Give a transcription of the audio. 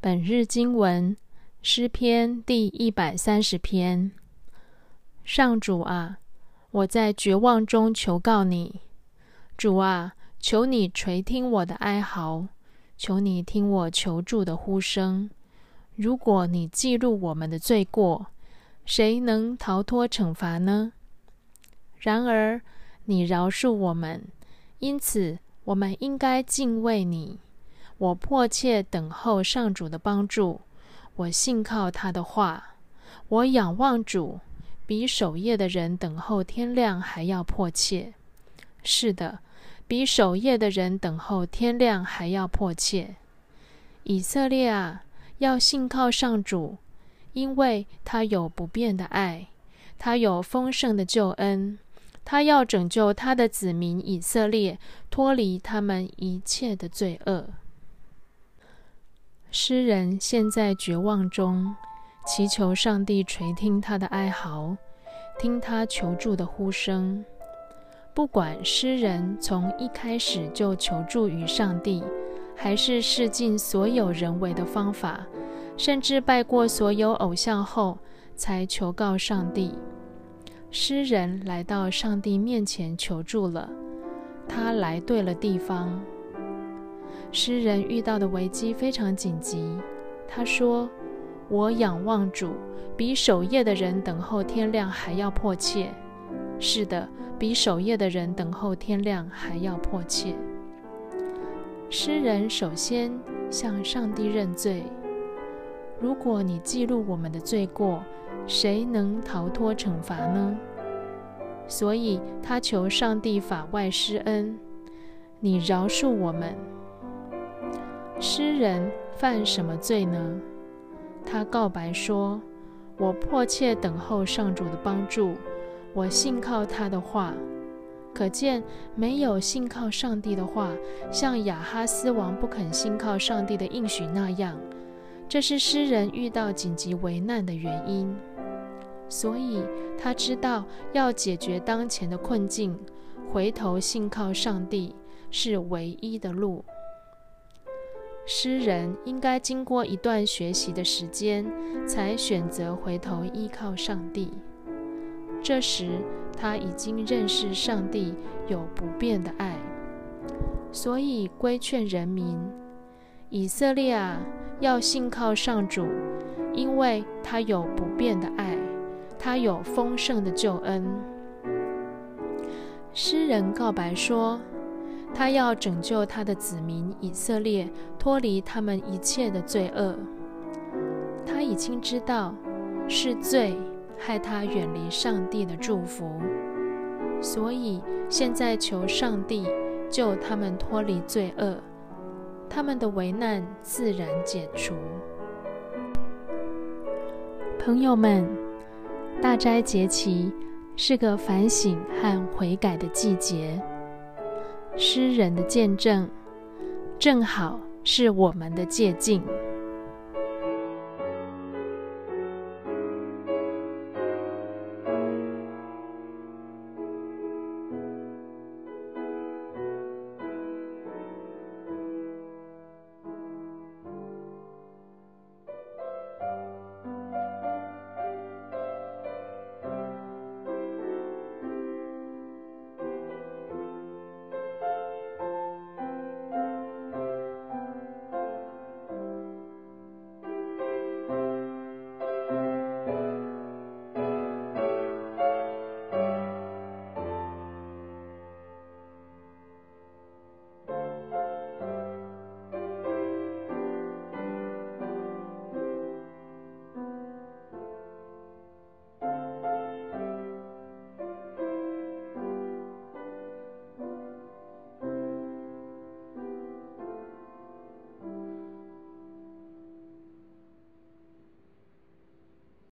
本日经文诗篇第一百三十篇。上主啊，我在绝望中求告你。主啊，求你垂听我的哀嚎，求你听我求助的呼声。如果你记录我们的罪过，谁能逃脱惩罚呢？然而你饶恕我们，因此我们应该敬畏你。我迫切等候上主的帮助，我信靠他的话，我仰望主，比守夜的人等候天亮还要迫切。是的，比守夜的人等候天亮还要迫切。以色列啊，要信靠上主，因为他有不变的爱，他有丰盛的救恩，他要拯救他的子民以色列，脱离他们一切的罪恶。诗人陷在绝望中，祈求上帝垂听他的哀嚎，听他求助的呼声。不管诗人从一开始就求助于上帝，还是试尽所有人为的方法，甚至拜过所有偶像后才求告上帝，诗人来到上帝面前求助了。他来对了地方。诗人遇到的危机非常紧急。他说：“我仰望主，比守夜的人等候天亮还要迫切。”是的，比守夜的人等候天亮还要迫切。诗人首先向上帝认罪：“如果你记录我们的罪过，谁能逃脱惩罚呢？”所以他求上帝法外施恩：“你饶恕我们。”诗人犯什么罪呢？他告白说：“我迫切等候上主的帮助，我信靠他的话。”可见，没有信靠上帝的话，像亚哈斯王不肯信靠上帝的应许那样，这是诗人遇到紧急危难的原因。所以他知道要解决当前的困境，回头信靠上帝是唯一的路。诗人应该经过一段学习的时间，才选择回头依靠上帝。这时，他已经认识上帝有不变的爱，所以规劝人民：以色列啊，要信靠上主，因为他有不变的爱，他有丰盛的救恩。诗人告白说。他要拯救他的子民以色列，脱离他们一切的罪恶。他已经知道是罪害他远离上帝的祝福，所以现在求上帝救他们脱离罪恶，他们的危难自然解除。朋友们，大斋节期是个反省和悔改的季节。诗人的见证，正好是我们的借鉴。